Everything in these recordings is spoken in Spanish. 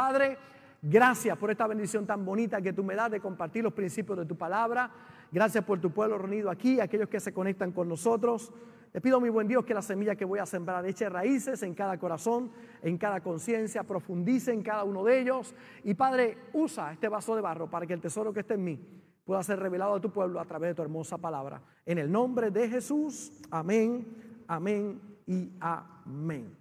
Padre, gracias por esta bendición tan bonita que tú me das de compartir los principios de tu palabra. Gracias por tu pueblo reunido aquí, aquellos que se conectan con nosotros. Te pido, mi buen Dios, que la semilla que voy a sembrar eche raíces en cada corazón, en cada conciencia, profundice en cada uno de ellos. Y Padre, usa este vaso de barro para que el tesoro que esté en mí pueda ser revelado a tu pueblo a través de tu hermosa palabra. En el nombre de Jesús, amén, amén y amén.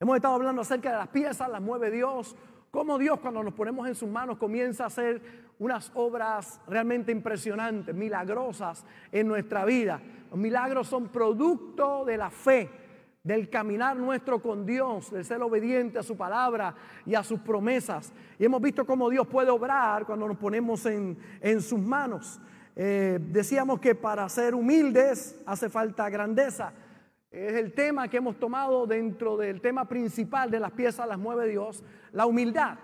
Hemos estado hablando acerca de las piezas, las mueve Dios, cómo Dios cuando nos ponemos en sus manos comienza a hacer unas obras realmente impresionantes, milagrosas en nuestra vida. Los milagros son producto de la fe, del caminar nuestro con Dios, del ser obediente a su palabra y a sus promesas. Y hemos visto cómo Dios puede obrar cuando nos ponemos en, sus manos. Eh, decíamos que para ser humildes hace falta grandeza. Es el tema que hemos tomado dentro del tema principal de las piezas las mueve Dios, la humildad.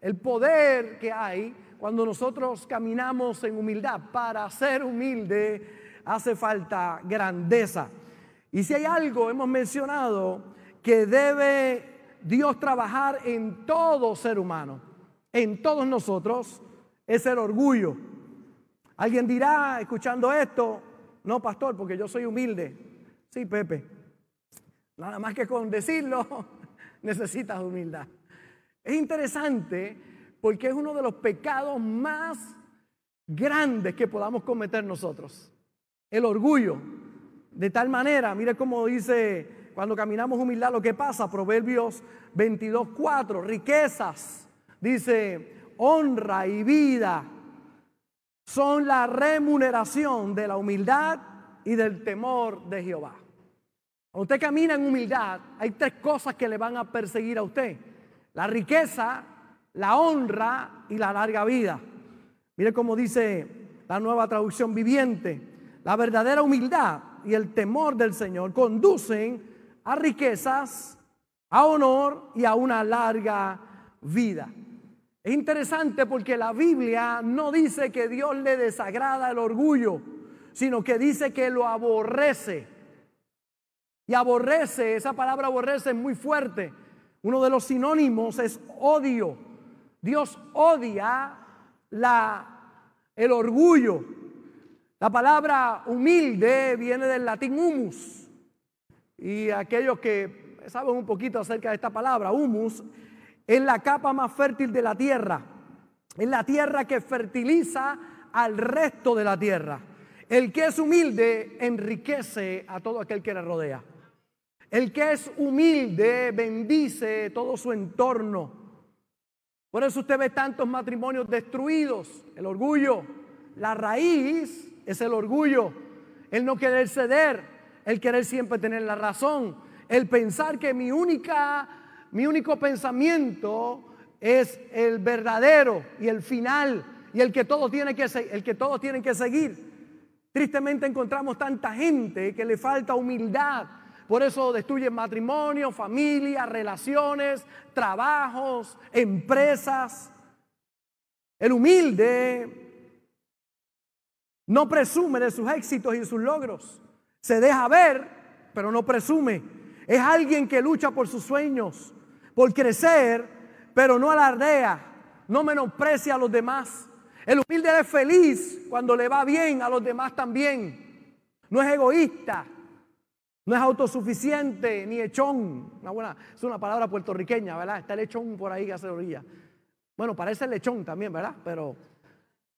El poder que hay cuando nosotros caminamos en humildad. Para ser humilde hace falta grandeza. Y si hay algo, hemos mencionado, que debe Dios trabajar en todo ser humano, en todos nosotros, es el orgullo. Alguien dirá, escuchando esto, no, pastor, porque yo soy humilde. Sí, Pepe. Nada más que con decirlo, necesitas humildad. Es interesante porque es uno de los pecados más grandes que podamos cometer nosotros. El orgullo. De tal manera, mire cómo dice cuando caminamos humildad lo que pasa, Proverbios 22, 4, riquezas, dice, honra y vida son la remuneración de la humildad y del temor de Jehová. Cuando usted camina en humildad, hay tres cosas que le van a perseguir a usted. La riqueza, la honra y la larga vida. Mire cómo dice la nueva traducción viviente. La verdadera humildad y el temor del Señor conducen a riquezas, a honor y a una larga vida. Es interesante porque la Biblia no dice que Dios le desagrada el orgullo, sino que dice que lo aborrece. Y aborrece, esa palabra aborrece es muy fuerte. Uno de los sinónimos es odio. Dios odia la, el orgullo. La palabra humilde viene del latín humus. Y aquellos que saben un poquito acerca de esta palabra, humus, es la capa más fértil de la tierra. Es la tierra que fertiliza al resto de la tierra. El que es humilde enriquece a todo aquel que le rodea. El que es humilde bendice todo su entorno. Por eso usted ve tantos matrimonios destruidos, el orgullo. La raíz es el orgullo, el no querer ceder, el querer siempre tener la razón, el pensar que mi única mi único pensamiento es el verdadero y el final y el que todos tienen que el que todos tienen que seguir. Tristemente encontramos tanta gente que le falta humildad por eso destruyen matrimonio, familia, relaciones, trabajos, empresas. El humilde no presume de sus éxitos y sus logros. Se deja ver, pero no presume. Es alguien que lucha por sus sueños, por crecer, pero no alardea, no menosprecia a los demás. El humilde es feliz cuando le va bien a los demás también. No es egoísta, no es autosuficiente ni echón. Una buena, es una palabra puertorriqueña, ¿verdad? Está el echón por ahí que hace orilla. Bueno, parece el lechón también, ¿verdad? Pero,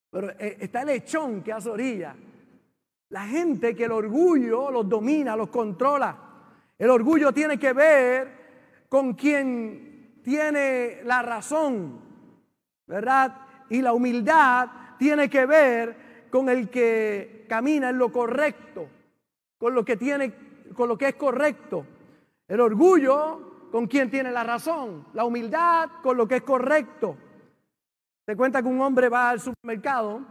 pero eh, está el lechón que hace orilla. La gente que el orgullo los domina, los controla. El orgullo tiene que ver con quien tiene la razón, ¿verdad? Y la humildad tiene que ver con el que camina en lo correcto, con lo que tiene con lo que es correcto. El orgullo con quien tiene la razón. La humildad con lo que es correcto. Se cuenta que un hombre va al supermercado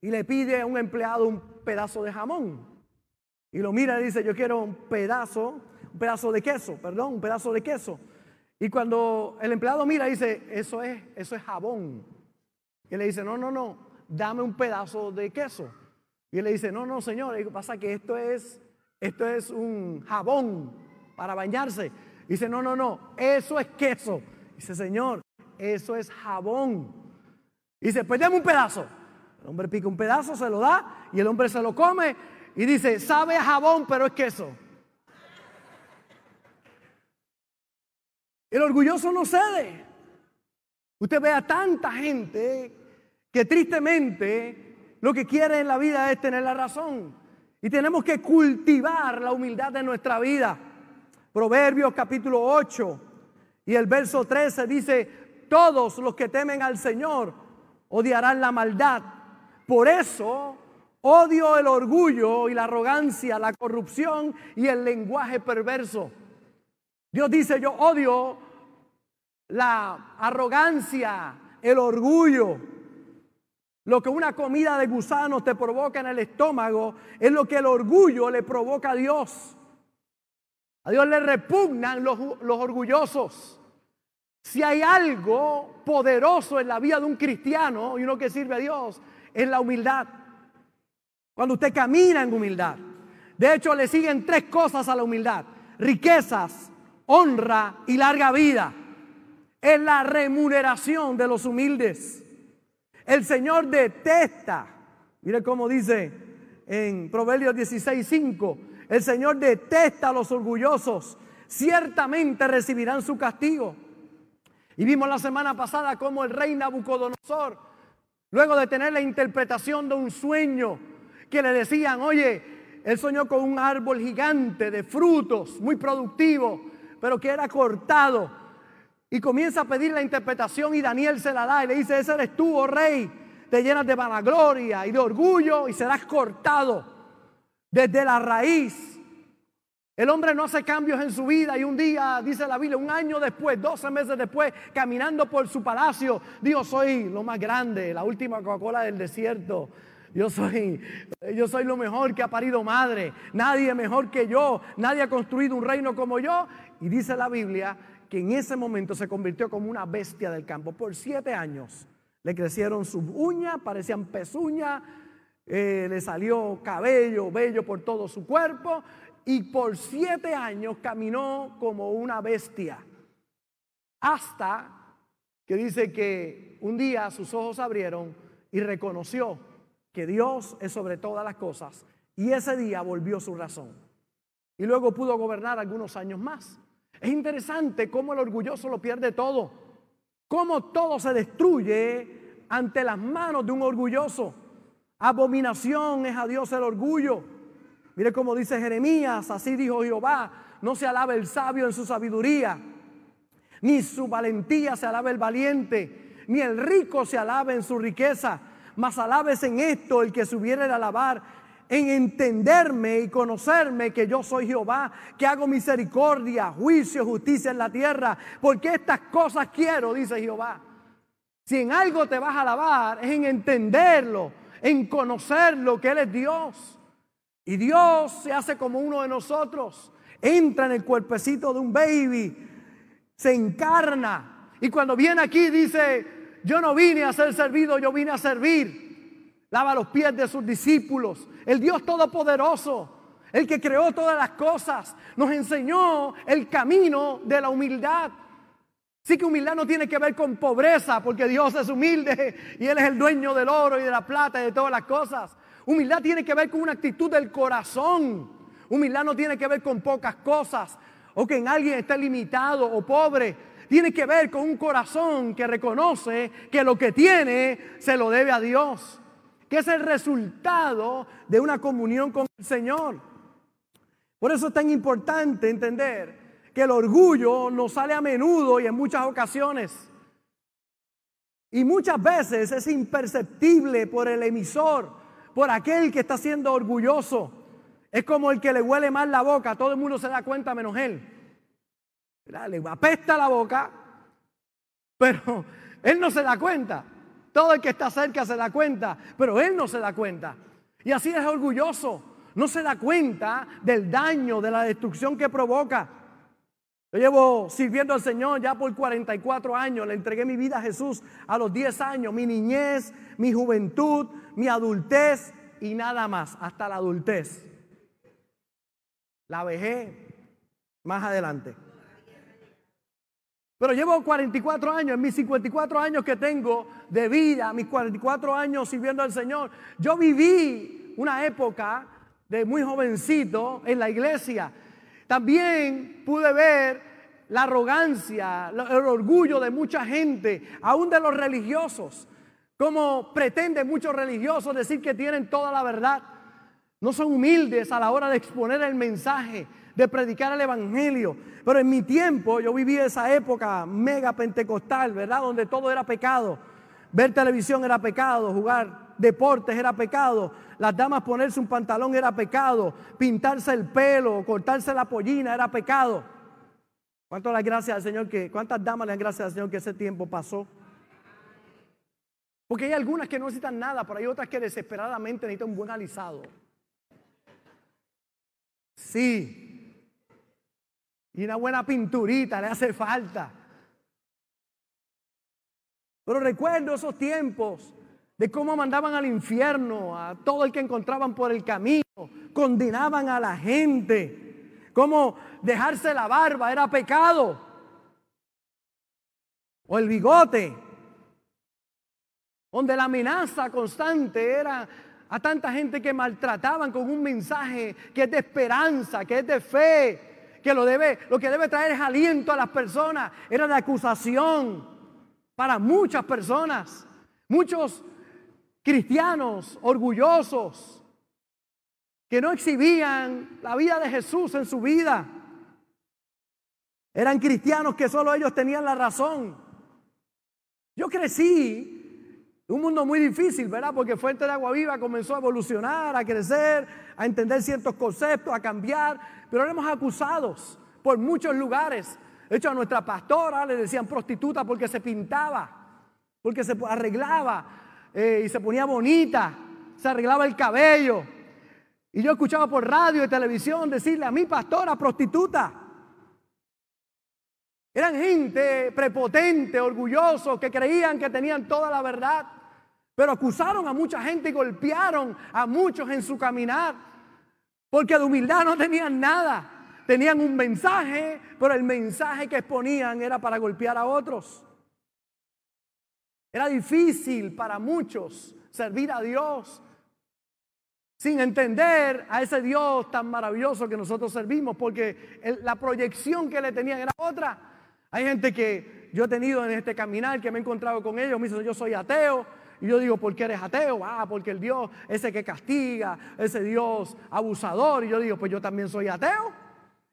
y le pide a un empleado un pedazo de jamón. Y lo mira y dice, yo quiero un pedazo, un pedazo de queso, perdón, un pedazo de queso. Y cuando el empleado mira, dice, eso es, eso es jabón. Y le dice, no, no, no, dame un pedazo de queso. Y él le dice, no, no, señor, y pasa que esto es esto es un jabón para bañarse. dice, no, no, no, eso es queso. Dice, Señor, eso es jabón. Dice, pues dame un pedazo. El hombre pica un pedazo, se lo da y el hombre se lo come y dice, sabe a jabón, pero es queso. El orgulloso no cede. Usted ve a tanta gente que tristemente lo que quiere en la vida es tener la razón. Y tenemos que cultivar la humildad de nuestra vida. Proverbios capítulo 8 y el verso 13 dice, todos los que temen al Señor odiarán la maldad. Por eso odio el orgullo y la arrogancia, la corrupción y el lenguaje perverso. Dios dice, yo odio la arrogancia, el orgullo. Lo que una comida de gusanos te provoca en el estómago es lo que el orgullo le provoca a Dios. A Dios le repugnan los, orgullosos. Si hay algo poderoso en la vida de un cristiano y uno que sirve a Dios, es la humildad. Cuando usted camina en humildad. De hecho, le siguen tres cosas a la humildad. Riquezas, honra y larga vida. Es la remuneración de los humildes. El Señor detesta, mire cómo dice en Proverbios 16, 5, el Señor detesta a los orgullosos, ciertamente recibirán su castigo. Y vimos la semana pasada cómo el rey Nabucodonosor, luego de tener la interpretación de un sueño que le decían, oye, él soñó con un árbol gigante de frutos, muy productivo, pero que era cortado. Y comienza a pedir la interpretación y Daniel se la da y le dice, ese eres tú, oh rey, te llenas de vanagloria y de orgullo y serás cortado desde la raíz. El hombre no hace cambios en su vida y un día, dice la Biblia, un año después, 12 meses después, caminando por su palacio, dijo, soy lo más grande, la última Coca-Cola del desierto. Yo soy, yo soy lo mejor que ha parido madre. Nadie mejor que yo. Nadie ha construido un reino como yo. Y dice la Biblia que en ese momento se convirtió como una bestia del campo. Por siete años le crecieron sus uñas, parecían pezuñas eh, le salió cabello, vello por todo su cuerpo y por siete años caminó como una bestia. Hasta que dice que un día sus ojos abrieron y reconoció que Dios es sobre todas las cosas y ese día volvió su razón. Y luego pudo gobernar algunos años más. Es interesante cómo el orgulloso lo pierde todo, cómo todo se destruye ante las manos de un orgulloso. Abominación es a Dios el orgullo. Mire cómo dice Jeremías, así dijo Jehová, no se alabe el sabio en su sabiduría, ni su valentía se alabe el valiente, ni el rico se alabe en su riqueza, mas alabes en esto el que subiera a alabar, en entenderme y conocerme que yo soy Jehová, que hago misericordia, juicio, justicia en la tierra, porque estas cosas quiero, dice Jehová. Si en algo te vas a alabar, es en entenderlo en conocer lo que Él es Dios. Y Dios se hace como uno de nosotros, entra en el cuerpecito de un baby, se encarna. Y cuando viene aquí dice, yo no vine a ser servido, yo vine a servir. Lava los pies de sus discípulos. El Dios Todopoderoso, el que creó todas las cosas, nos enseñó el camino de la humildad. Sí que humildad no tiene que ver con pobreza, porque Dios es humilde y Él es el dueño del oro y de la plata y de todas las cosas. Humildad tiene que ver con una actitud del corazón. Humildad no tiene que ver con pocas cosas o que en alguien esté limitado o pobre. Tiene que ver con un corazón que reconoce que lo que tiene se lo debe a Dios, es el resultado de una comunión con el Señor. Por eso es tan importante entender que el orgullo nos sale a menudo y en muchas ocasiones. Y muchas veces es imperceptible por el emisor, por aquel que está siendo orgulloso. Es como el que le huele mal la boca, todo el mundo se da cuenta menos él. Le apesta la boca, pero él no se da cuenta. Todo el que está cerca se da cuenta, pero él no se da cuenta. Y así es orgulloso. No se da cuenta del daño, de la destrucción que provoca. Yo llevo sirviendo al Señor ya por 44 años. Le entregué mi vida a Jesús a los 10 años, mi niñez, mi juventud, mi adultez y nada más, hasta la adultez. La vejé más adelante. Pero llevo 44 años, en mis 54 años que tengo de vida, mis 44 años sirviendo al Señor, yo viví una época de muy jovencito en la iglesia. También pude ver la arrogancia, el orgullo de mucha gente, aún de los religiosos, como pretenden muchos religiosos decir que tienen toda la verdad. No son humildes a la hora de exponer el mensaje, de predicar el Evangelio. Pero en mi tiempo, yo viví esa época mega pentecostal, ¿verdad? Donde todo era pecado. Ver televisión era pecado, jugar deportes era pecado, las damas ponerse un pantalón era pecado, pintarse el pelo, cortarse la pollina era pecado. ¿Cuántas gracias al Señor que, cuántas damas le dan gracias al Señor que ese tiempo pasó? Porque hay algunas que no necesitan nada, pero hay otras que desesperadamente necesitan un buen alisado. Sí. Y una buena pinturita le hace falta. Pero recuerdo esos tiempos de cómo mandaban al infierno a todo el que encontraban por el camino, condenaban a la gente, cómo dejarse la barba era pecado, o el bigote, donde la amenaza constante era a tanta gente que maltrataban con un mensaje que es de esperanza, que es de fe, que lo debe, lo que debe traer es aliento a las personas, era de acusación para muchas personas, muchos cristianos orgullosos que no exhibían la vida de Jesús en su vida. Eran cristianos que solo ellos tenían la razón. Yo crecí en un mundo muy difícil, ¿verdad? Porque Fuente de Agua Viva comenzó a evolucionar, a crecer, a entender ciertos conceptos, a cambiar, pero éramos acusados por muchos lugares. De hecho, a nuestra pastora le decían prostituta porque se pintaba, porque se arreglaba eh, y se ponía bonita, se arreglaba el cabello. Y yo escuchaba por radio y televisión decirle a mi pastora prostituta. Eran gente prepotente, orgullosos, que creían que tenían toda la verdad, pero acusaron a mucha gente y golpearon a muchos en su caminar, porque de humildad no tenían nada. Tenían un mensaje, pero el mensaje que exponían era para golpear a otros. Era difícil para muchos servir a Dios sin entender a ese Dios tan maravilloso que nosotros servimos, porque la proyección que le tenían era otra. Hay gente que yo he tenido en este caminar que me he encontrado con ellos, me dicen yo soy ateo, y yo digo, ¿por qué eres ateo? Ah, porque el Dios ese que castiga, ese Dios abusador, y yo digo, pues yo también soy ateo.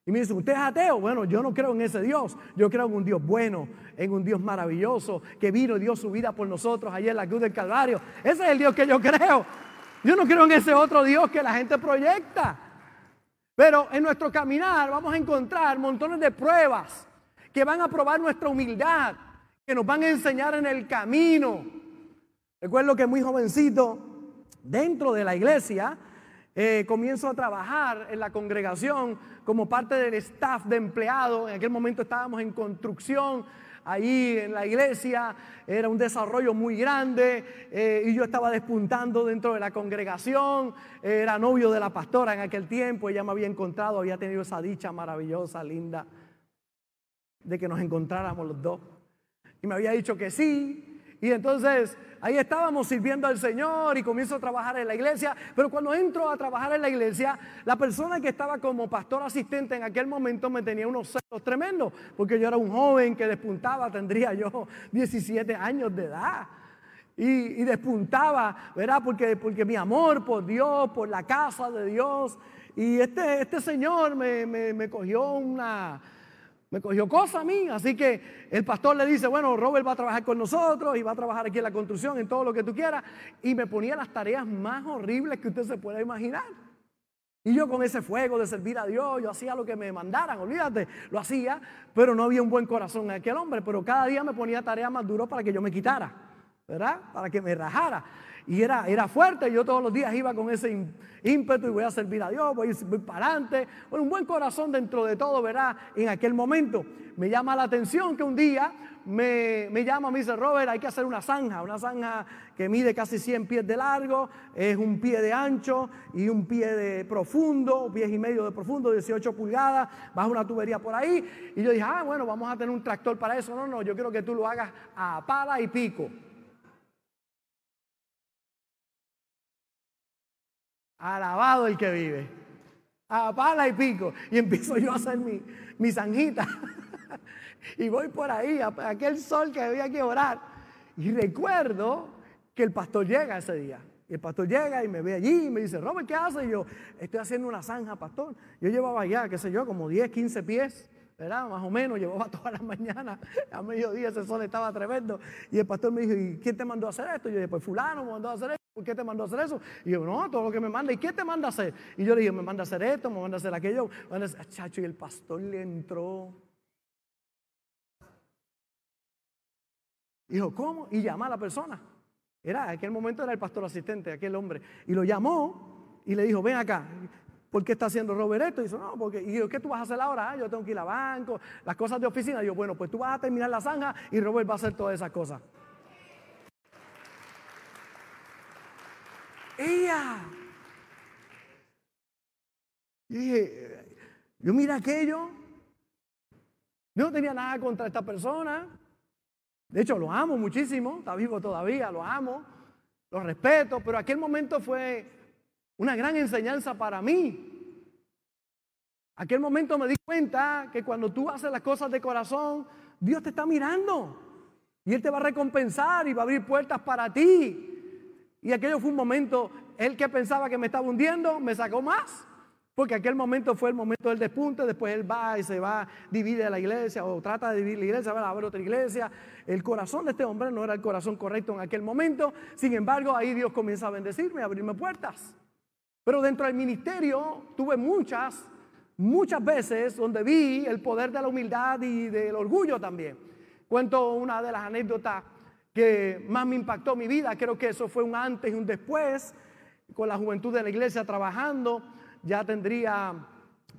Y me dice, ¿usted es ateo? Bueno, yo no creo en ese Dios. Yo creo en un Dios bueno, en un Dios maravilloso, que vino y dio su vida por nosotros allí en la cruz del Calvario. Ese es el Dios que yo creo. Yo no creo en ese otro Dios que la gente proyecta. Pero en nuestro caminar vamos a encontrar montones de pruebas que van a probar nuestra humildad, que nos van a enseñar en el camino. Recuerdo que muy jovencito, dentro de la iglesia, eh, comienzo a trabajar en la congregación como parte del staff de empleados. En aquel momento estábamos en construcción ahí en la iglesia, era un desarrollo muy grande eh, y yo estaba despuntando dentro de la congregación, era novio de la pastora en aquel tiempo, ella me había encontrado, había tenido esa dicha maravillosa, linda, de que nos encontráramos los dos. Y me había dicho que sí, y entonces ahí estábamos sirviendo al Señor y comienzo a trabajar en la iglesia. Pero cuando entro a trabajar en la iglesia, la persona que estaba como pastor asistente en aquel momento me tenía unos celos tremendos, porque yo era un joven que despuntaba, tendría yo 17 años de edad. Y, despuntaba, ¿verdad? Porque, porque mi amor por Dios, por la casa de Dios. Y este, este señor me, me cogió una, me cogió cosa a mí, así que el pastor le dice, bueno, Robert va a trabajar con nosotros y va a trabajar aquí en la construcción, en todo lo que tú quieras. Y me ponía las tareas más horribles que usted se pueda imaginar. Y yo con ese fuego de servir a Dios, yo hacía lo que me mandaran, olvídate, lo hacía, pero no había un buen corazón en aquel hombre, pero cada día me ponía tareas más duras para que yo me quitara. ¿verdad? Para que me rajara. Y era, era fuerte, yo todos los días iba con ese ímpetu y voy a servir a Dios, voy, voy para adelante. un buen corazón dentro de todo, ¿verdad? En aquel momento. Me llama la atención que un día me, me, llama, me dice, Robert, hay que hacer una zanja, una zanja que mide casi 100 pies de largo, es un pie de ancho y un pie de profundo, un pie y medio de profundo, 18 pulgadas, baja una tubería por ahí. Y yo dije, ah, bueno, vamos a tener un tractor para eso. No, no, yo quiero que tú lo hagas a pala y pico. Alabado el que vive. A pala y pico. Y empiezo yo a hacer mi, mi zanjita. y voy por ahí, a aquel sol que había que orar. Y recuerdo que el pastor llega ese día. Y el pastor llega y me ve allí y me dice, Robert, ¿qué haces? Y yo, estoy haciendo una zanja, pastor. Yo llevaba ya, qué sé yo, como 10, 15 pies, ¿verdad? Más o menos, llevaba todas las mañanas, a mediodía ese sol estaba tremendo. Y el pastor me dijo, ¿y quién te mandó a hacer esto? Yo dije, pues fulano me mandó a hacer esto. ¿Por qué te mandó a hacer eso? Y yo, no, todo lo que me manda. ¿Y qué te manda a hacer? Y yo le dije, me manda a hacer esto, me manda a hacer aquello. Chacho, y el pastor le entró Dijo, ¿cómo? Y llama a la persona. Era, en aquel momento era el pastor asistente, aquel hombre. Y lo llamó y le dijo, ven acá. ¿Por qué está haciendo Robert esto? Y dice, no, porque, y yo, ¿qué tú vas a hacer ahora? Ah, yo tengo que ir a banco, las cosas de oficina. Y yo, bueno, pues tú vas a terminar la zanja y Robert va a hacer todas esas cosas. Ella. Y dije, yo mira aquello. Yo no tenía nada contra esta persona. De hecho, lo amo muchísimo, está vivo todavía, lo amo, lo respeto, pero aquel momento fue una gran enseñanza para mí. Aquel momento me di cuenta que cuando tú haces las cosas de corazón, Dios te está mirando y Él te va a recompensar y va a abrir puertas para ti. Y aquello fue un momento, él que pensaba que me estaba hundiendo, me sacó más. Porque aquel momento fue el momento del despunte, después él va y se va, divide la iglesia o trata de dividir la iglesia, va a ver otra iglesia. El corazón de este hombre no era el corazón correcto en aquel momento, sin embargo ahí Dios comienza a bendecirme, a abrirme puertas. Pero dentro del ministerio tuve muchas, muchas veces donde vi el poder de la humildad y del orgullo también. Cuento una de las anécdotas que más me impactó mi vida, creo que eso fue un antes y un después, con la juventud de la iglesia trabajando. Ya tendría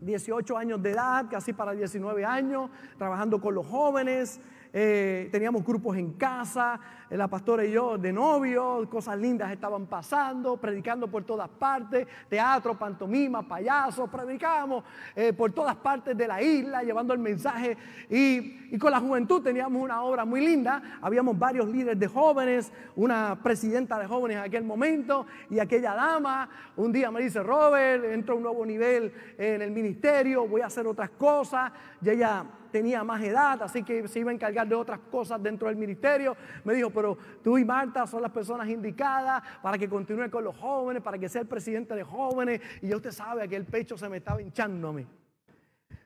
18 años de edad, casi para 19 años, trabajando con los jóvenes, eh, teníamos grupos en casa, eh, la pastora y yo de novio, cosas lindas estaban pasando, predicando por todas partes, teatro, pantomima, payasos, predicábamos eh, por todas partes de la isla, llevando el mensaje. Y, y, con la juventud teníamos una obra muy linda, habíamos varios líderes de jóvenes, una presidenta de jóvenes en aquel momento, y aquella dama. Un día me dice, Robert, entro a un nuevo nivel en el ministerio, voy a hacer otras cosas, y ella tenía más edad, así que se iba a encargar de otras cosas dentro del ministerio. Me dijo, pero tú y Marta son las personas indicadas para que continúe con los jóvenes, para que sea el presidente de jóvenes. Y ya usted sabe que el pecho se me estaba hinchando a mí.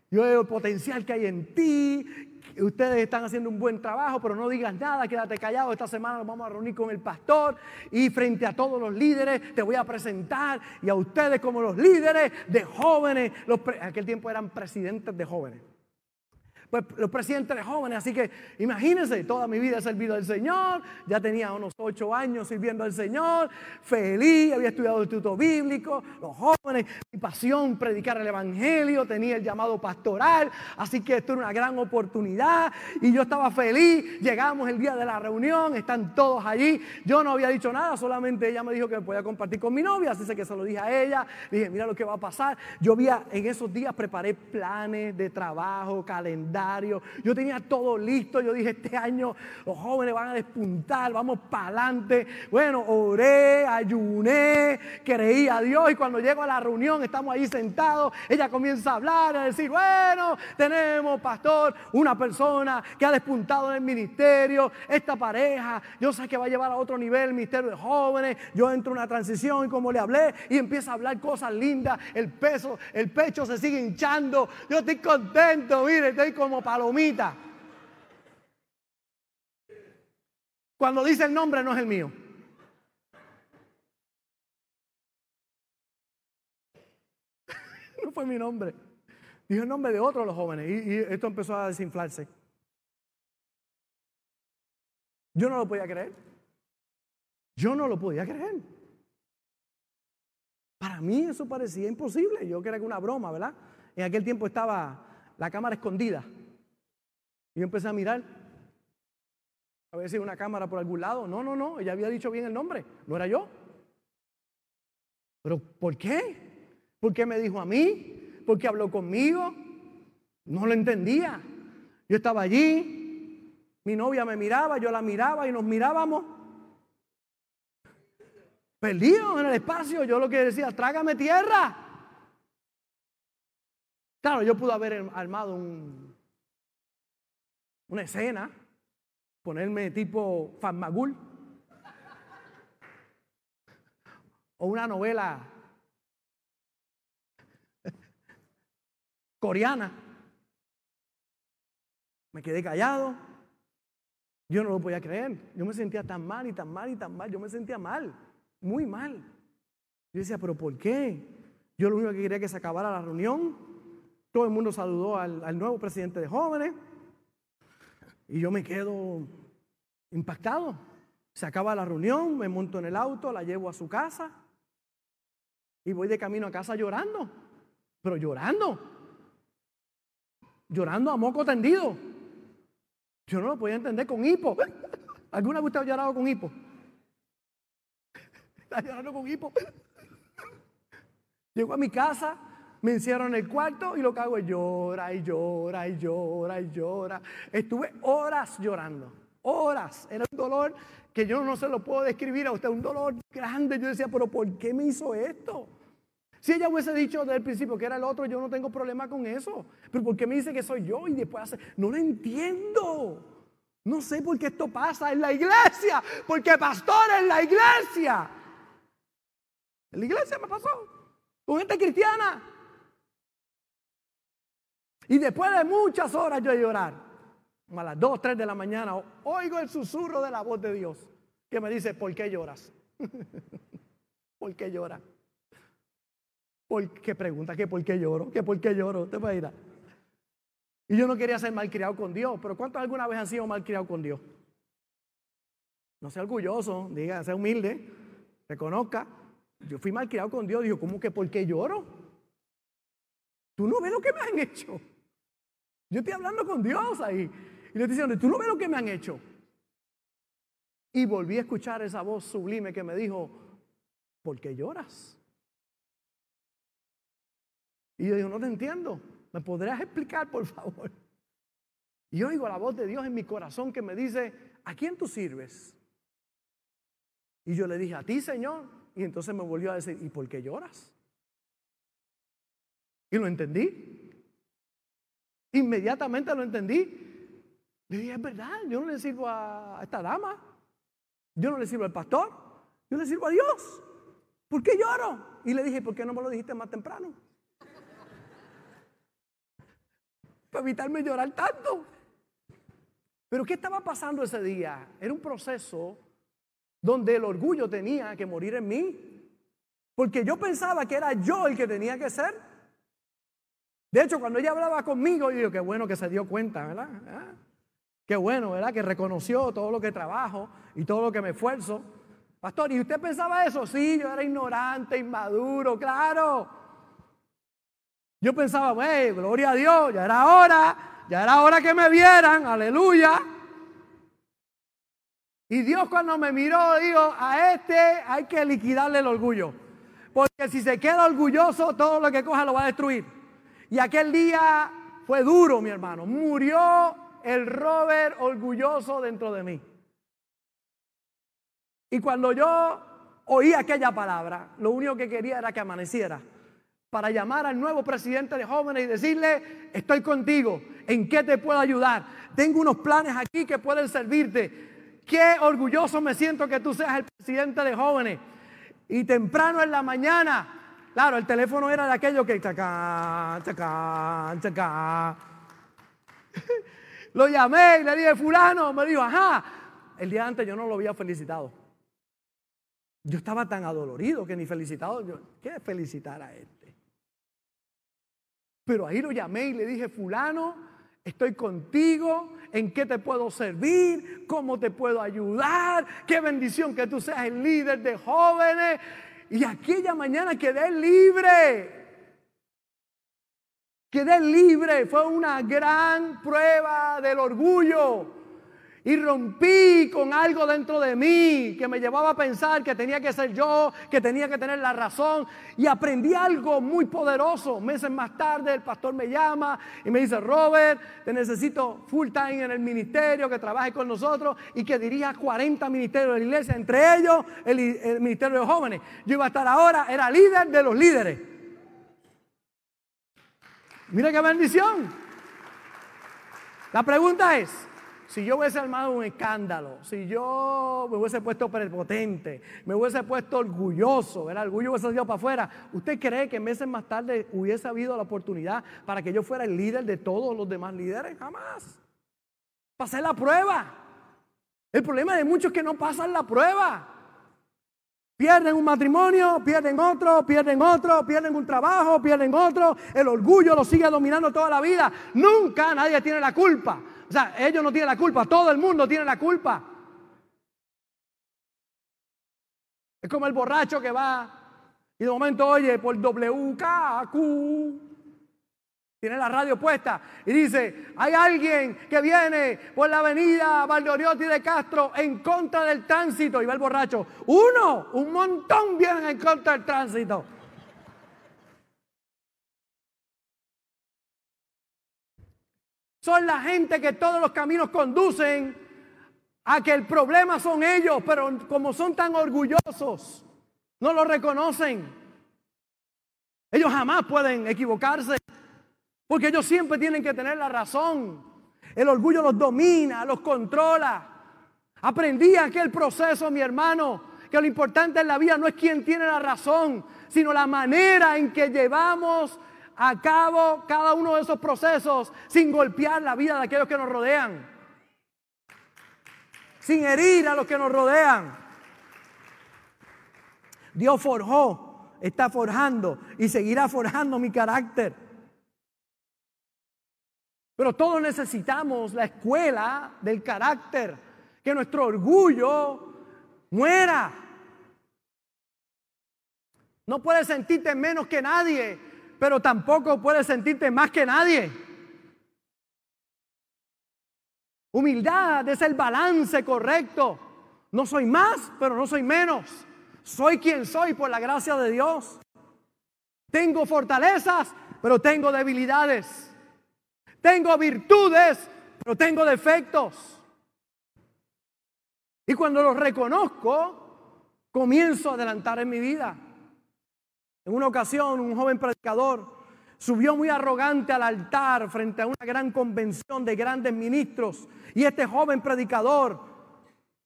Yo veo el potencial que hay en ti. Ustedes están haciendo un buen trabajo, pero no digas nada, quédate callado. Esta semana nos vamos a reunir con el pastor y frente a todos los líderes te voy a presentar y a ustedes como los líderes de jóvenes. Los aquel tiempo eran presidentes de jóvenes pues, los presidentes de jóvenes. Así que imagínense, toda mi vida he servido al Señor, ya tenía unos ocho años sirviendo al Señor, feliz, había estudiado el instituto bíblico, los jóvenes, mi pasión predicar el Evangelio, tenía el llamado pastoral, así que esto era una gran oportunidad y yo estaba feliz, llegamos el día de la reunión, están todos allí, yo no había dicho nada, solamente ella me dijo que me podía compartir con mi novia, así que se lo dije a ella, dije, mira lo que va a pasar, yo había en esos días preparé planes de trabajo, calendario, yo tenía todo listo. Yo dije, este año los jóvenes van a despuntar, vamos para adelante. Bueno, oré, ayuné, creí a Dios. Y cuando llego a la reunión, estamos ahí sentados. Ella comienza a hablar, a decir, bueno, tenemos, pastor, una persona que ha despuntado en el ministerio. Esta pareja, yo sé que va a llevar a otro nivel el ministerio de jóvenes. Yo entro en una transición y como le hablé, y empieza a hablar cosas lindas. El peso, el pecho se sigue hinchando. Yo estoy contento, mire, estoy contento como palomita. Cuando dice el nombre no es el mío. no fue mi nombre. Dijo el nombre de otro de los jóvenes y, esto empezó a desinflarse. Yo no lo podía creer. Yo no lo podía creer. Para mí eso parecía imposible. Yo creía que una broma, ¿verdad? En aquel tiempo estaba la cámara escondida. Y yo empecé a mirar. A ver si una cámara por algún lado. No, no, no. Ella había dicho bien el nombre. No era yo. Pero ¿por qué? ¿Por qué me dijo a mí? ¿Por qué habló conmigo? No lo entendía. Yo estaba allí. Mi novia me miraba, yo la miraba y nos mirábamos. Perdido en el espacio. Yo lo que decía, trágame tierra. Claro, yo pude haber armado un, una escena, ponerme tipo Fanmagul, o una novela coreana. Me quedé callado. Yo no lo podía creer. Yo me sentía tan mal y tan mal y tan mal. Yo me sentía mal, muy mal. Yo decía, pero ¿por qué? Yo lo único que quería que se acabara la reunión. Todo el mundo saludó al, al nuevo presidente de jóvenes. Y yo me quedo impactado. Se acaba la reunión, me monto en el auto, la llevo a su casa y voy de camino a casa llorando. Pero llorando. Llorando a moco tendido. Yo no lo podía entender con hipo. ¿Alguna vez usted ha llorado con hipo? Está llorando con hipo. Llego a mi casa, me encierro en el cuarto y lo que hago es llora y llora y llora y llora. Estuve horas llorando, horas. Era un dolor que yo no se lo puedo describir a usted, un dolor grande. Yo decía, pero ¿por qué me hizo esto? Si ella hubiese dicho desde el principio que era el otro, yo no tengo problema con eso. Pero ¿por qué me dice que soy yo y después hace? No lo entiendo. No sé por qué esto pasa en la iglesia. Porque pastor en la iglesia. En la iglesia me pasó. Con gente cristiana. Y después de muchas horas yo de llorar, a las 2, 3 de la mañana, oigo el susurro de la voz de Dios que me dice, ¿por qué lloras? ¿Por qué lloras? ¿Por qué pregunta? ¿Que por qué lloro? ¿Que por qué lloro? Te puede ir. Y yo no quería ser malcriado con Dios, pero ¿cuántos alguna vez han sido malcriados con Dios? No sea orgulloso, diga, sea humilde, reconozca. Yo fui malcriado con Dios, dijo, ¿cómo que por qué lloro? Tú no ves lo que me han hecho. Yo estoy hablando con Dios ahí. Y le estoy diciendo, tú no ves lo que me han hecho. Y volví a escuchar esa voz sublime que me dijo, ¿por qué lloras? Y yo digo, no te entiendo. ¿Me podrías explicar, por favor? Y yo oigo la voz de Dios en mi corazón que me dice, ¿a quién tú sirves? Y yo le dije, a ti, Señor. Y entonces me volvió a decir, ¿y por qué lloras? Y lo entendí. Inmediatamente lo entendí. Le dije, es verdad, yo no le sirvo a esta dama. Yo no le sirvo al pastor. Yo le sirvo a Dios. ¿Por qué lloro? Y le dije, ¿por qué no me lo dijiste más temprano? Para evitarme llorar tanto. Pero ¿qué estaba pasando ese día? Era un proceso donde el orgullo tenía que morir en mí. Porque yo pensaba que era yo el que tenía que ser. De hecho, cuando ella hablaba conmigo, yo digo, qué bueno que se dio cuenta, ¿verdad? ¿Ah? Qué bueno, ¿verdad? Que reconoció todo lo que trabajo y todo lo que me esfuerzo. Pastor, ¿y usted pensaba eso? Sí, yo era ignorante, inmaduro, claro. Yo pensaba, wey, gloria a Dios, ya era hora, ya era hora que me vieran, aleluya. Y Dios cuando me miró dijo, a este hay que liquidarle el orgullo. Porque si se queda orgulloso, todo lo que coja lo va a destruir. Y aquel día fue duro, mi hermano. Murió el Robert orgulloso dentro de mí. Y cuando yo oí aquella palabra, lo único que quería era que amaneciera para llamar al nuevo presidente de jóvenes y decirle, estoy contigo, ¿en qué te puedo ayudar? Tengo unos planes aquí que pueden servirte. Qué orgulloso me siento que tú seas el presidente de jóvenes. Y temprano en la mañana, claro, el teléfono era de aquello que chaca, chaca, chaca. Lo llamé y le dije, fulano, me dijo, ajá. El día antes yo no lo había felicitado. Yo estaba tan adolorido que ni felicitado. Yo, ¿Qué felicitar a este? Pero ahí lo llamé y le dije, fulano, estoy contigo, en qué te puedo servir, cómo te puedo ayudar. Qué bendición que tú seas el líder de jóvenes. Y aquella mañana quedé libre. Quedé libre. Fue una gran prueba del orgullo. Y rompí con algo dentro de mí que me llevaba a pensar que tenía que ser yo, que tenía que tener la razón. Y aprendí algo muy poderoso. Meses más tarde el pastor me llama y me dice, Robert, te necesito full time en el ministerio, que trabaje con nosotros y que dirija 40 ministerios de la iglesia, entre ellos el, el ministerio de jóvenes. Yo iba a estar ahora, era líder de los líderes. Mira qué bendición. La pregunta es, si yo hubiese armado un escándalo, si yo me hubiese puesto prepotente, me hubiese puesto orgulloso, el orgullo hubiese salido para afuera, ¿usted cree que meses más tarde hubiese habido la oportunidad para que yo fuera el líder de todos los demás líderes? Jamás. Pasé la prueba. El problema de muchos es que no pasan la prueba. Pierden un matrimonio, pierden otro, pierden otro, pierden un trabajo, pierden otro. El orgullo los sigue dominando toda la vida. Nunca nadie tiene la culpa. O sea, ellos no tienen la culpa, todo el mundo tiene la culpa. Es como el borracho que va y de momento oye por WKQ, tiene la radio puesta y dice, hay alguien que viene por la avenida Valdoriotti de Castro en contra del tránsito. Y va el borracho, uno, un montón vienen en contra del tránsito. Son la gente que todos los caminos conducen a que el problema son ellos, pero como son tan orgullosos, no lo reconocen. Ellos jamás pueden equivocarse, porque ellos siempre tienen que tener la razón. El orgullo los domina, los controla. Aprendí aquel proceso, mi hermano, que lo importante en la vida no es quién tiene la razón, sino la manera en que llevamos a cabo cada uno de esos procesos sin golpear la vida de aquellos que nos rodean, sin herir a los que nos rodean. Dios forjó, está forjando y seguirá forjando mi carácter. Pero todos necesitamos la escuela del carácter, que nuestro orgullo muera. No puedes sentirte menos que nadie, pero tampoco puedes sentirte más que nadie. Humildad es el balance correcto. No soy más, pero no soy menos. Soy quien soy por la gracia de Dios. Tengo fortalezas, pero tengo debilidades. Tengo virtudes, pero tengo defectos. Y cuando los reconozco, comienzo a adelantar en mi vida. En una ocasión, un joven predicador subió muy arrogante al altar frente a una gran convención de grandes ministros. Y este joven predicador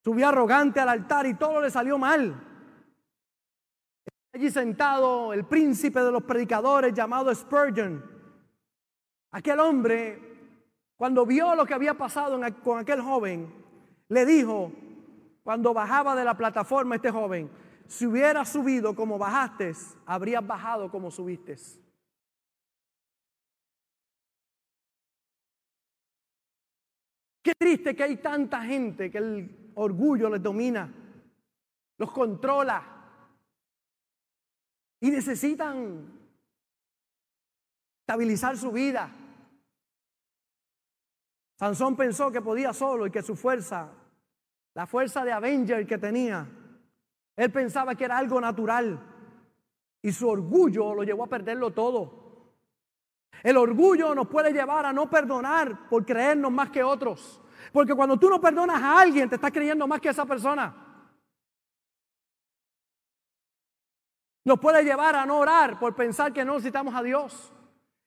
subió arrogante al altar y todo le salió mal. Allí sentado el príncipe de los predicadores llamado Spurgeon. Aquel hombre, cuando vio lo que había pasado con aquel joven, le dijo, cuando bajaba de la plataforma este joven, si hubieras subido como bajaste, habrías bajado como subiste. Qué triste que hay tanta gente que el orgullo les domina, los controla y necesitan estabilizar su vida. Sansón pensó que podía solo y que su fuerza, la fuerza de Avenger que tenía, él pensaba que era algo natural y su orgullo lo llevó a perderlo todo. El orgullo nos puede llevar a no perdonar por creernos más que otros. Porque cuando tú no perdonas a alguien, te estás creyendo más que esa persona. Nos puede llevar a no orar por pensar que no necesitamos a Dios.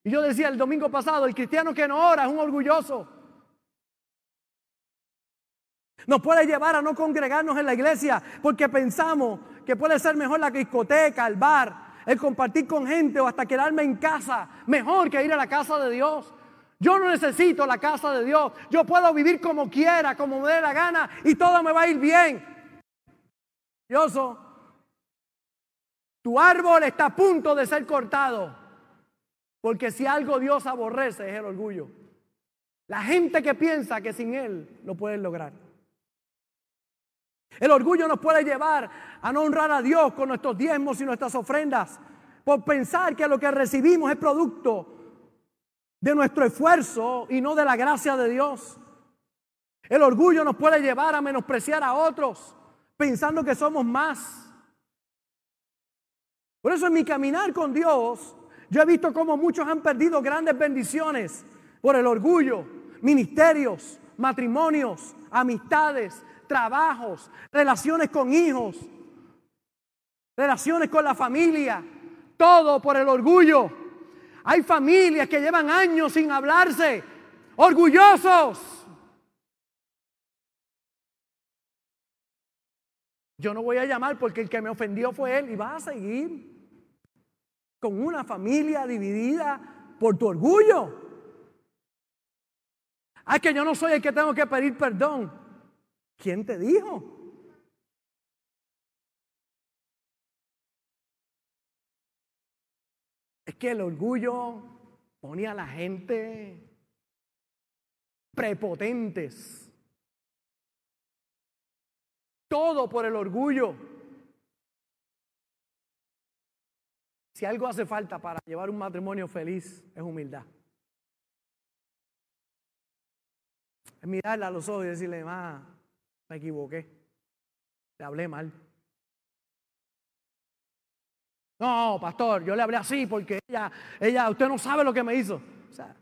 Y yo decía el domingo pasado, el cristiano que no ora es un orgulloso. Nos puede llevar a no congregarnos en la iglesia porque pensamos que puede ser mejor la discoteca, el bar, el compartir con gente o hasta quedarme en casa, mejor que ir a la casa de Dios. Yo no necesito la casa de Dios. Yo puedo vivir como quiera, como me dé la gana y todo me va a ir bien. Dioso, tu árbol está a punto de ser cortado. Porque si algo Dios aborrece es el orgullo. La gente que piensa que sin Él lo pueden lograr. El orgullo nos puede llevar a no honrar a Dios con nuestros diezmos y nuestras ofrendas por pensar que lo que recibimos es producto de nuestro esfuerzo y no de la gracia de Dios. El orgullo nos puede llevar a menospreciar a otros pensando que somos más. Por eso en mi caminar con Dios, yo he visto cómo muchos han perdido grandes bendiciones por el orgullo, ministerios, matrimonios, amistades, trabajos, relaciones con hijos, relaciones con la familia, todo por el orgullo. Hay familias que llevan años sin hablarse, orgullosos. Yo no voy a llamar porque el que me ofendió fue él y vas a seguir con una familia dividida por tu orgullo. Ay, que yo no soy el que tengo que pedir perdón. ¿Quién te dijo? Es que el orgullo pone a la gente prepotentes. Todo por el orgullo. Si algo hace falta para llevar un matrimonio feliz, es humildad. Es mirarle a los ojos y decirle, ma, equivoqué. Le hablé mal. No, pastor, yo le hablé así porque ella, ella, usted no sabe lo que me hizo. O sea,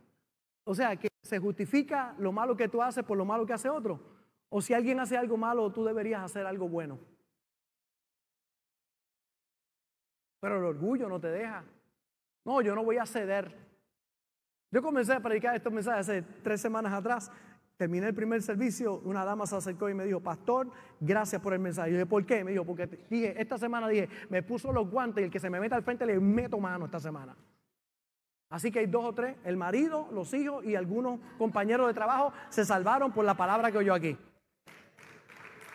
o sea, que se justifica lo malo que tú haces por lo malo que hace otro. O si alguien hace algo malo, tú deberías hacer algo bueno. Pero el orgullo no te deja. No, yo no voy a ceder. Yo comencé a predicar estos mensajes hace tres semanas atrás Terminé el primer servicio, una dama se acercó y me dijo, pastor, gracias por el mensaje. Yo dije, ¿por qué? Me dijo, porque dije, esta semana dije, me puso los guantes y el que se me meta al frente le meto mano esta semana. Así que hay dos o tres, el marido, los hijos y algunos compañeros de trabajo se salvaron por la palabra que oyó aquí.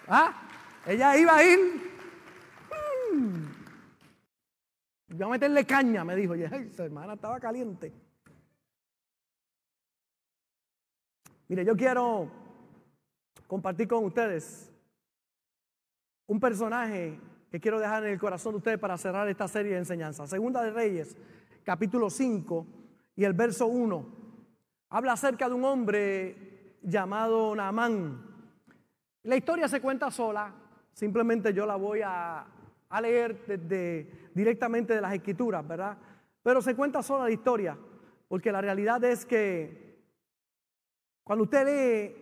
¿Ah? Ella iba a ir. Mm, voy a meterle caña, me dijo. Y esa hermana estaba caliente. Mire, yo quiero compartir con ustedes un personaje que quiero dejar en el corazón de ustedes para cerrar esta serie de enseñanzas. Segunda de Reyes, capítulo 5 y el verso 1. Habla acerca de un hombre llamado Naamán. La historia se cuenta sola, simplemente yo la voy a, leer desde, directamente de las escrituras, ¿verdad? Pero se cuenta sola la historia, porque la realidad es que cuando usted lee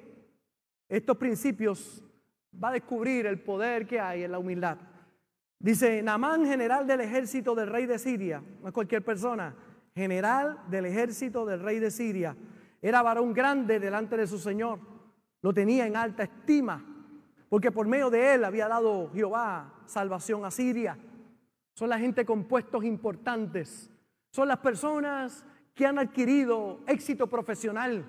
estos principios, va a descubrir el poder que hay en la humildad. Dice, Namán, general del ejército del rey de Siria, no es cualquier persona, general del ejército del rey de Siria, era varón grande delante de su Señor, lo tenía en alta estima, porque por medio de él había dado Jehová salvación a Siria. Son la gente con puestos importantes, son las personas que han adquirido éxito profesional,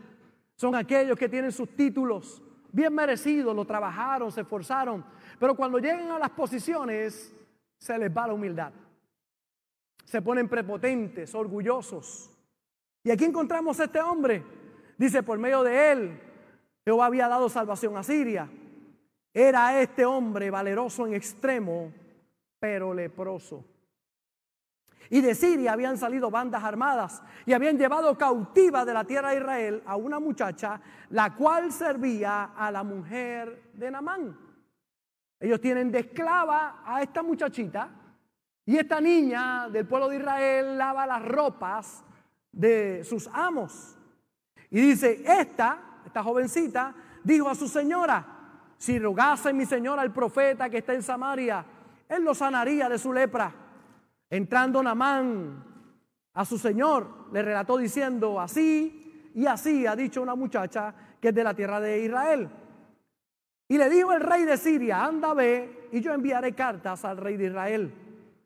son aquellos que tienen sus títulos bien merecidos, lo trabajaron, se esforzaron, pero cuando llegan a las posiciones se les va la humildad. Se ponen prepotentes, orgullosos. Y aquí encontramos a este hombre. Dice, por medio de él, Jehová había dado salvación a Siria. Era este hombre valeroso en extremo, pero leproso. Y de Siria habían salido bandas armadas y habían llevado cautiva de la tierra de Israel a una muchacha, la cual servía a la mujer de Namán. Ellos tienen de esclava a esta muchachita y esta niña del pueblo de Israel lava las ropas de sus amos. Y dice, esta, esta jovencita, dijo a su señora, si rogase mi señora al profeta que está en Samaria, él lo sanaría de su lepra. Entrando Namán a su señor, le relató diciendo, así y así ha dicho una muchacha que es de la tierra de Israel. Y le dijo el rey de Siria, anda ve y yo enviaré cartas al rey de Israel.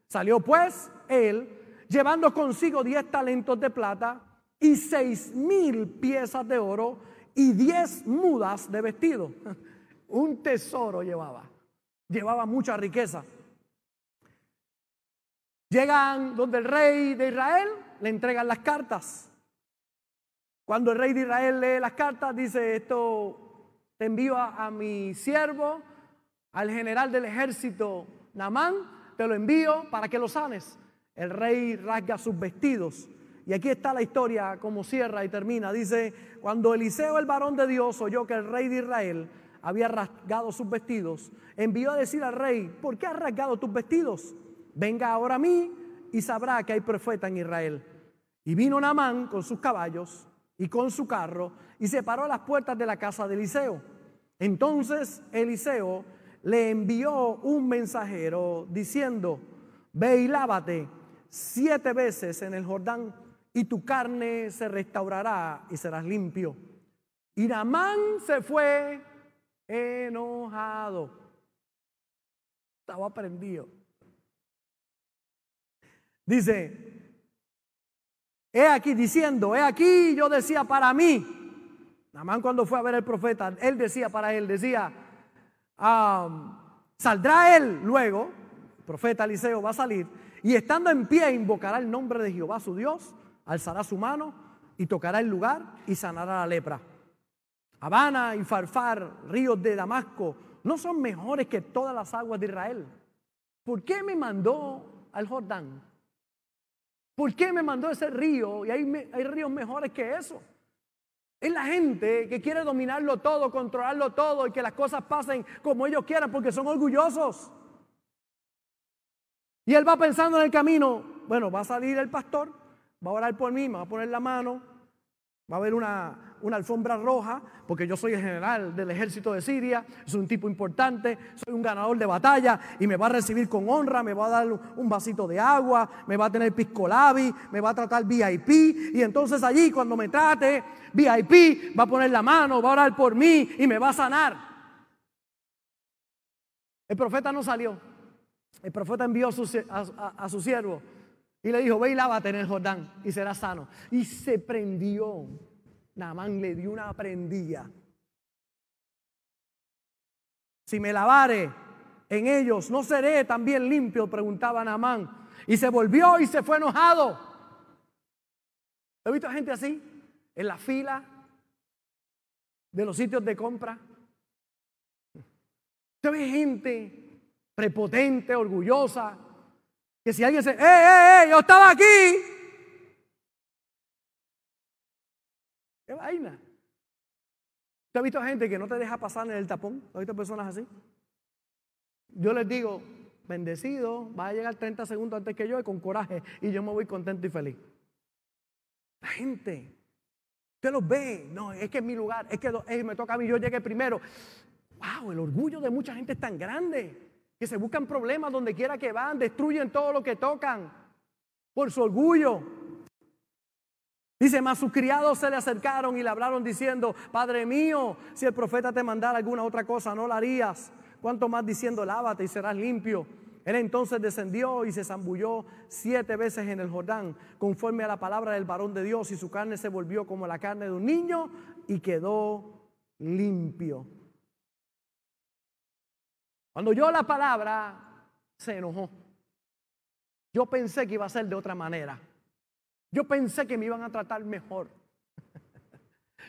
Salió pues él, llevando consigo diez talentos de plata y seis mil piezas de oro y diez mudas de vestido. Un tesoro llevaba, llevaba mucha riqueza. Llegan donde el rey de Israel, le entregan las cartas. Cuando el rey de Israel lee las cartas, dice esto, te envío a, mi siervo, al general del ejército Namán, te lo envío para que lo sanes. El rey rasga sus vestidos. Y aquí está la historia como cierra y termina. Dice, cuando Eliseo, el varón de Dios, oyó que el rey de Israel había rasgado sus vestidos, envió a decir al rey, ¿por qué has rasgado tus vestidos? Venga ahora a mí y sabrá que hay profeta en Israel. Y vino Naamán con sus caballos y con su carro y se paró a las puertas de la casa de Eliseo. Entonces Eliseo le envió un mensajero diciendo, ve y lávate siete veces en el Jordán y tu carne se restaurará y serás limpio. Y Naamán se fue enojado. Estaba prendido. Dice, he aquí diciendo, he aquí yo decía para mí, Namán cuando fue a ver el profeta, él decía para él, decía, saldrá él luego, el profeta Eliseo va a salir, y estando en pie invocará el nombre de Jehová su Dios, alzará su mano y tocará el lugar y sanará la lepra. Habana y Farfar, ríos de Damasco, no son mejores que todas las aguas de Israel. ¿Por qué me mandó al Jordán? ¿Por qué me mandó ese río? Y hay, ríos mejores que eso. Es la gente que quiere dominarlo todo, controlarlo todo y que las cosas pasen como ellos quieran porque son orgullosos. Y él va pensando en el camino, bueno, va a salir el pastor, va a orar por mí, me va a poner la mano, va a haber una, una alfombra roja, porque yo soy el general del ejército de Siria, soy un tipo importante, soy un ganador de batalla y me va a recibir con honra, me va a dar un vasito de agua, me va a tener piscolabi, me va a tratar VIP y entonces allí cuando me trate VIP va a poner la mano, va a orar por mí y me va a sanar. El profeta no salió. El profeta envió a su, siervo y le dijo, ve y lávate en el Jordán y serás sano. Y se prendió. Namán le dio una prendilla. Si me lavare en ellos, ¿no seré también limpio? Preguntaba Namán. Y se volvió y se fue enojado. ¿He visto gente así? En la fila de los sitios de compra. Usted ve gente prepotente, orgullosa, que si alguien dice, ¡eh, eh, eh! Yo estaba aquí. ¿Qué vaina? ¿Usted ha visto gente que no te deja pasar en el tapón? ¿Ha visto personas así? Yo les digo, bendecido, va a llegar 30 segundos antes que yo y con coraje y yo me voy contento y feliz. La gente, usted los ve, no, es que es mi lugar, es que me toca a mí, yo llegué primero. Wow, el orgullo de mucha gente es tan grande que se buscan problemas donde quiera que van, destruyen todo lo que tocan por su orgullo. Dice, más sus criados se le acercaron y le hablaron diciendo, Padre mío, si el profeta te mandara alguna otra cosa, no la harías. Cuanto más diciendo, lávate y serás limpio. Él entonces descendió y se zambulló siete veces en el Jordán, conforme a la palabra del varón de Dios, y su carne se volvió como la carne de un niño y quedó limpio. Cuando oyó la palabra, se enojó. Yo pensé que iba a ser de otra manera. Yo pensé que me iban a tratar mejor.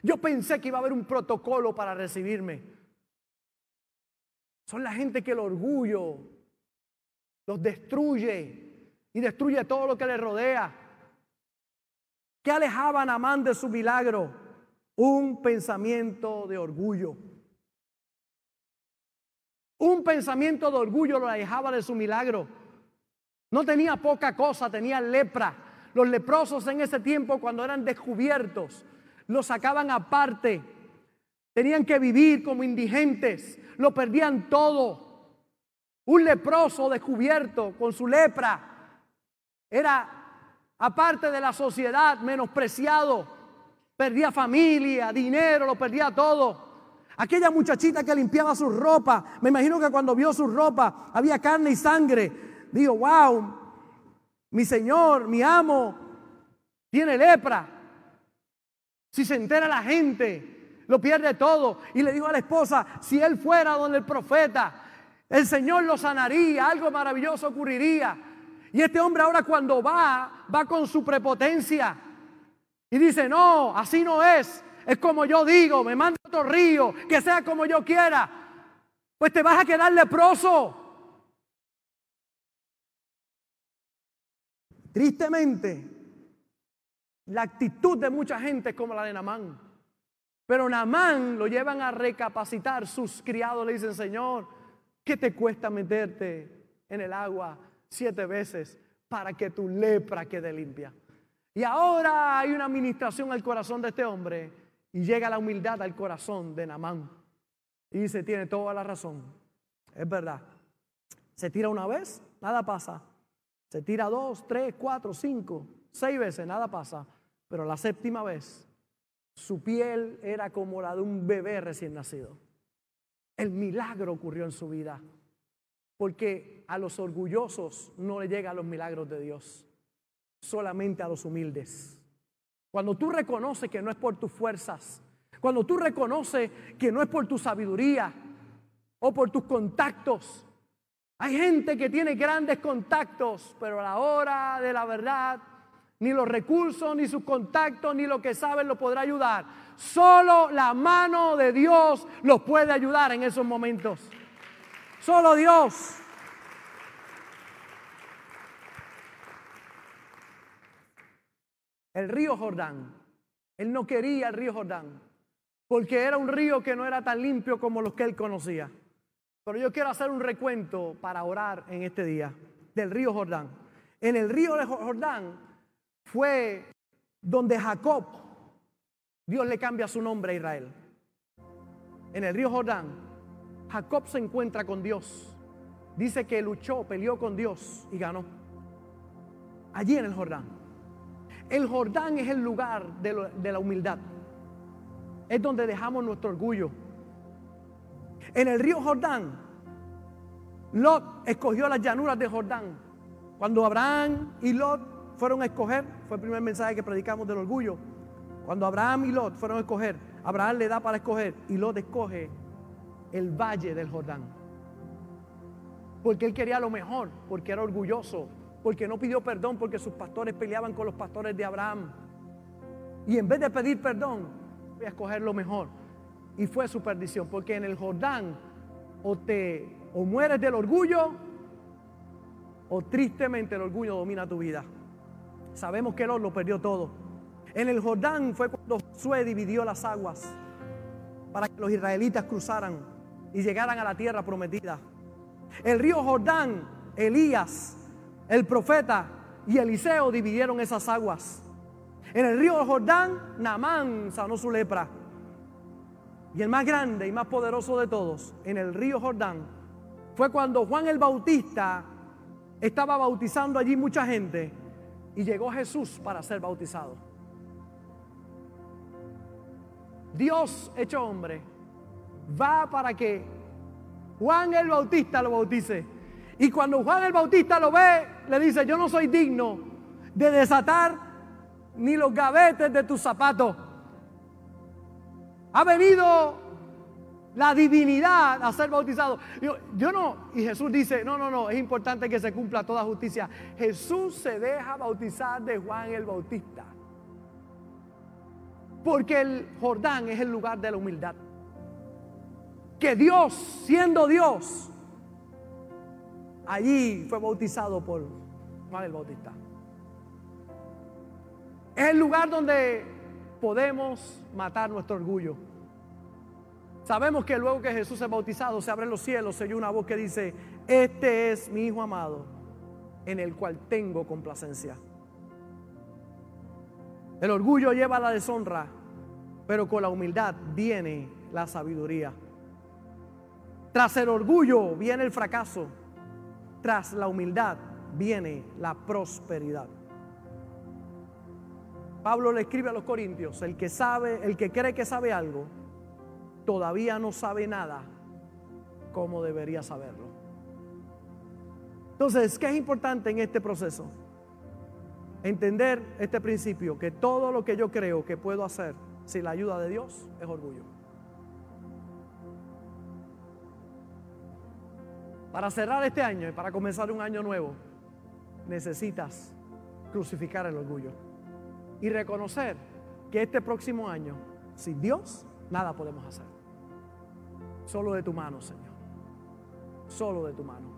Yo pensé que iba a haber un protocolo para recibirme. Son la gente que el orgullo los destruye y destruye todo lo que le rodea. ¿Qué alejaban a Amán de su milagro? Un pensamiento de orgullo. Un pensamiento de orgullo lo alejaba de su milagro. No tenía poca cosa, tenía lepra. Los leprosos en ese tiempo, cuando eran descubiertos, los sacaban aparte. Tenían que vivir como indigentes. Lo perdían todo. Un leproso descubierto con su lepra era, aparte de la sociedad, menospreciado. Perdía familia, dinero, lo perdía todo. Aquella muchachita que limpiaba su ropa, me imagino que cuando vio su ropa había carne y sangre. Digo, wow, mi Señor, mi amo, tiene lepra. Si se entera la gente, lo pierde todo. Y le dijo a la esposa, si él fuera donde el profeta, el Señor lo sanaría, algo maravilloso ocurriría. Y este hombre ahora cuando va, va con su prepotencia. Y dice, no, así no es. Es como yo digo, me manda otro río, que sea como yo quiera. Pues te vas a quedar leproso. Tristemente, la actitud de mucha gente es como la de Namán. Pero Namán lo llevan a recapacitar. Sus criados le dicen, Señor, ¿qué te cuesta meterte en el agua siete veces para que tu lepra quede limpia? Y ahora hay una administración al corazón de este hombre y llega la humildad al corazón de Namán. Y dice, tiene toda la razón. Es verdad. Se tira una vez, nada pasa. Se tira dos, tres, cuatro, cinco, seis veces, nada pasa. Pero la séptima vez, su piel era como la de un bebé recién nacido. El milagro ocurrió en su vida. Porque a los orgullosos no le llegan los milagros de Dios, solamente a los humildes. Cuando tú reconoces que no es por tus fuerzas, cuando tú reconoces que no es por tu sabiduría o por tus contactos, hay gente que tiene grandes contactos, pero a la hora de la verdad, ni los recursos, ni sus contactos, ni lo que saben lo podrá ayudar. Solo la mano de Dios los puede ayudar en esos momentos. Solo Dios. El río Jordán. Él no quería el río Jordán, porque era un río que no era tan limpio como los que él conocía. Pero yo quiero hacer un recuento para orar en este día del río Jordán. En el río de Jordán fue donde Jacob, Dios le cambia su nombre a Israel. En el río Jordán, Jacob se encuentra con Dios. Dice que luchó, peleó con Dios y ganó. Allí en el Jordán. El Jordán es el lugar de, de la humildad. Es donde dejamos nuestro orgullo en el río Jordán, Lot escogió las llanuras de Jordán. Cuando Abraham y Lot fueron a escoger, fue el primer mensaje que predicamos del orgullo. Cuando Abraham y Lot fueron a escoger, Abraham le da para escoger y Lot escoge el valle del Jordán. Porque él quería lo mejor, porque era orgulloso, porque no pidió perdón, porque sus pastores peleaban con los pastores de Abraham. Y en vez de pedir perdón, voy a escoger lo mejor y fue su perdición, porque en el Jordán o te o mueres del orgullo o tristemente el orgullo domina tu vida. Sabemos que Lot lo perdió todo. En el Jordán fue cuando Josué dividió las aguas para que los israelitas cruzaran y llegaran a la tierra prometida. El río Jordán, Elías, el profeta y Eliseo dividieron esas aguas. En el río Jordán, Naamán sanó su lepra. Y el más grande y más poderoso de todos, en el río Jordán, fue cuando Juan el Bautista estaba bautizando allí mucha gente y llegó Jesús para ser bautizado. Dios hecho hombre va para que Juan el Bautista lo bautice. Y cuando Juan el Bautista lo ve, le dice, yo no soy digno de desatar ni los gavetes de tus zapatos. Ha venido la divinidad a ser bautizado. Yo, no, y Jesús dice, no, no, no, es importante que se cumpla toda justicia. Jesús se deja bautizar de Juan el Bautista. Porque el Jordán es el lugar de la humildad. Que Dios, siendo Dios, allí fue bautizado por Juan el Bautista. Es el lugar donde podemos matar nuestro orgullo. Sabemos que luego que Jesús es bautizado, se abren los cielos, se oye una voz que dice, este es mi Hijo amado, en el cual tengo complacencia. El orgullo lleva a la deshonra, pero con la humildad viene la sabiduría. Tras el orgullo viene el fracaso, tras la humildad viene la prosperidad. Pablo le escribe a los corintios, el que sabe, el que cree que sabe algo, todavía no sabe nada como debería saberlo. Entonces, ¿qué es importante en este proceso? Entender este principio, que todo lo que yo creo que puedo hacer sin la ayuda de Dios es orgullo. Para cerrar este año y para comenzar un año nuevo, necesitas crucificar el orgullo y reconocer que este próximo año, sin Dios, nada podemos hacer. Solo de tu mano, Señor. Solo de tu mano.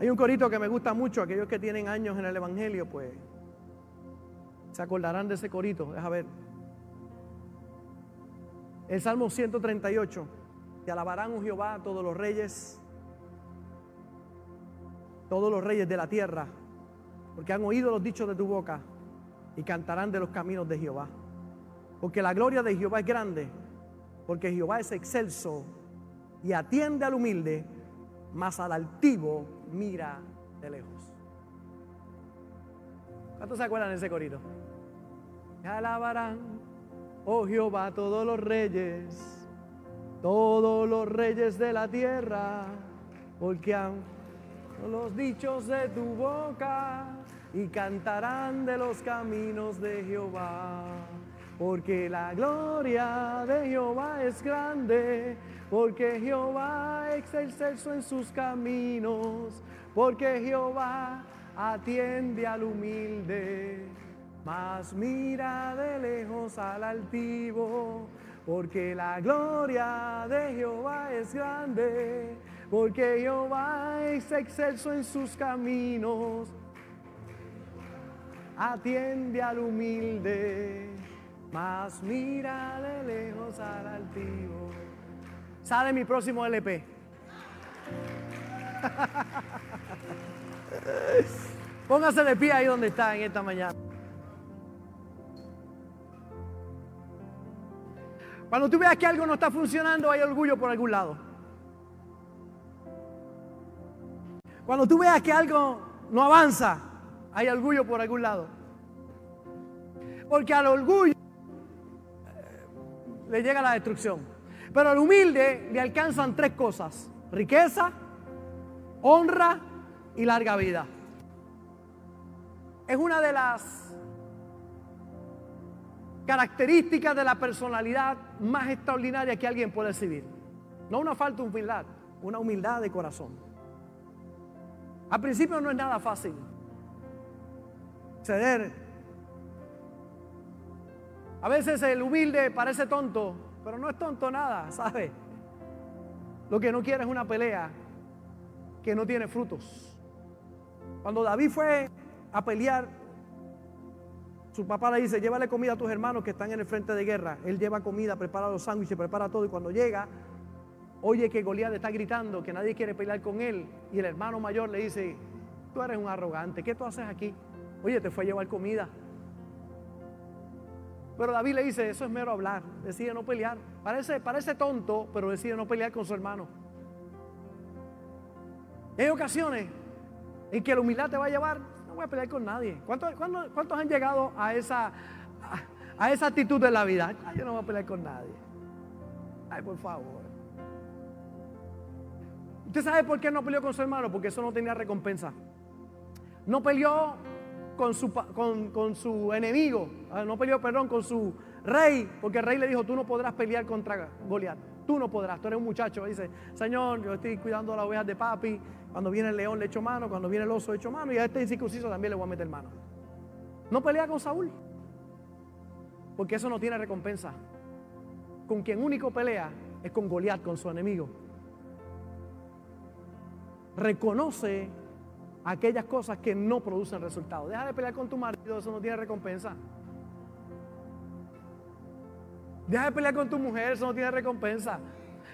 Hay un corito que me gusta mucho, aquellos que tienen años en el Evangelio, pues se acordarán de ese corito. Deja ver. El Salmo 138. Te alabarán, oh Jehová, todos los reyes, todos los reyes de la tierra, porque han oído los dichos de tu boca y cantarán de los caminos de Jehová. Porque la gloria de Jehová es grande, porque Jehová es excelso y atiende al humilde, mas al altivo mira de lejos. ¿Cuántos se acuerdan de ese corito? Alabarán, oh Jehová, todos los reyes, todos los reyes de la tierra, porque han los dichos de tu boca y cantarán de los caminos de Jehová. Porque la gloria de Jehová es grande, porque Jehová es excelso en sus caminos, porque Jehová atiende al humilde, mas mira de lejos al altivo, porque la gloria de Jehová es grande, porque Jehová es excelso en sus caminos atiende al humilde, mas mira de lejos al altivo. Sale mi próximo LP. Póngase de pie ahí donde está en esta mañana. Cuando tú veas que algo no está funcionando, hay orgullo por algún lado. Cuando tú veas que algo no avanza, hay orgullo por algún lado. Porque al orgullo eh, le llega la destrucción. Pero al humilde le alcanzan tres cosas. Riqueza, honra y larga vida. Es una de las características de la personalidad más extraordinaria que alguien puede recibir. No una falta de humildad, una humildad de corazón. Al principio no es nada fácil ceder. A veces el humilde parece tonto, pero no es tonto nada, ¿sabe? Lo que no quiere es una pelea que no tiene frutos. Cuando David fue a pelear, su papá le dice, llévale comida a tus hermanos que están en el frente de guerra. Él lleva comida, prepara los sándwiches, prepara todo y cuando llega, oye que Goliat está gritando, que nadie quiere pelear con él y el hermano mayor le dice, tú eres un arrogante, ¿qué tú haces aquí? Oye, te fue a llevar comida. Pero David le dice, eso es mero hablar, decide no pelear. Parece, parece tonto, pero decide no pelear con su hermano. hay ocasiones en que la humildad te va a llevar, no voy a pelear con nadie. ¿Cuántos, cuántos, han llegado a esa, a, esa actitud de la vida? yo no voy a pelear con nadie. Ay, por favor. ¿Usted sabe por qué no peleó con su hermano? Porque eso no tenía recompensa. No peleó con su, con, su enemigo, ah, no peleó, perdón, con su rey, porque el rey le dijo, tú no podrás pelear contra Goliat, tú no podrás, tú eres un muchacho. Dice, Señor, yo estoy cuidando las ovejas de papi, cuando viene el león le echo mano, cuando viene el oso le echo mano, y a este incircunciso también le voy a meter mano. No pelea con Saúl, porque eso no tiene recompensa. Con quien único pelea es con Goliat, con su enemigo. Reconoce aquellas cosas que no producen resultados. Deja de pelear con tu marido, eso no tiene recompensa. Deja de pelear con tu mujer, eso no tiene recompensa.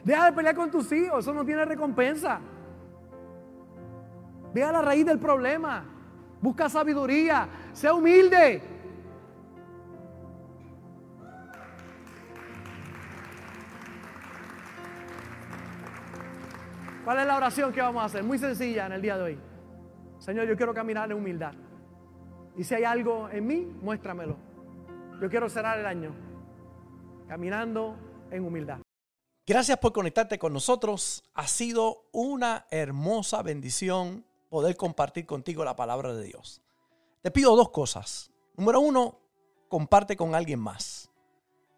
Deja de pelear con tus hijos, eso no tiene recompensa. Ve a la raíz del problema. Busca sabiduría. Sea humilde. ¿Cuál es la oración que vamos a hacer? Muy sencilla en el día de hoy. Señor, yo quiero caminar en humildad. Y si hay algo en mí, muéstramelo. Yo quiero cerrar el año caminando en humildad. Gracias por conectarte con nosotros. Ha sido una hermosa bendición poder compartir contigo la palabra de Dios. Te pido dos cosas. Número uno, comparte con alguien más.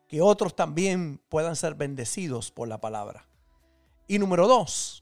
Que otros también puedan ser bendecidos por la palabra. Y número dos,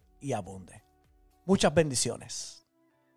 y abunde. Muchas bendiciones.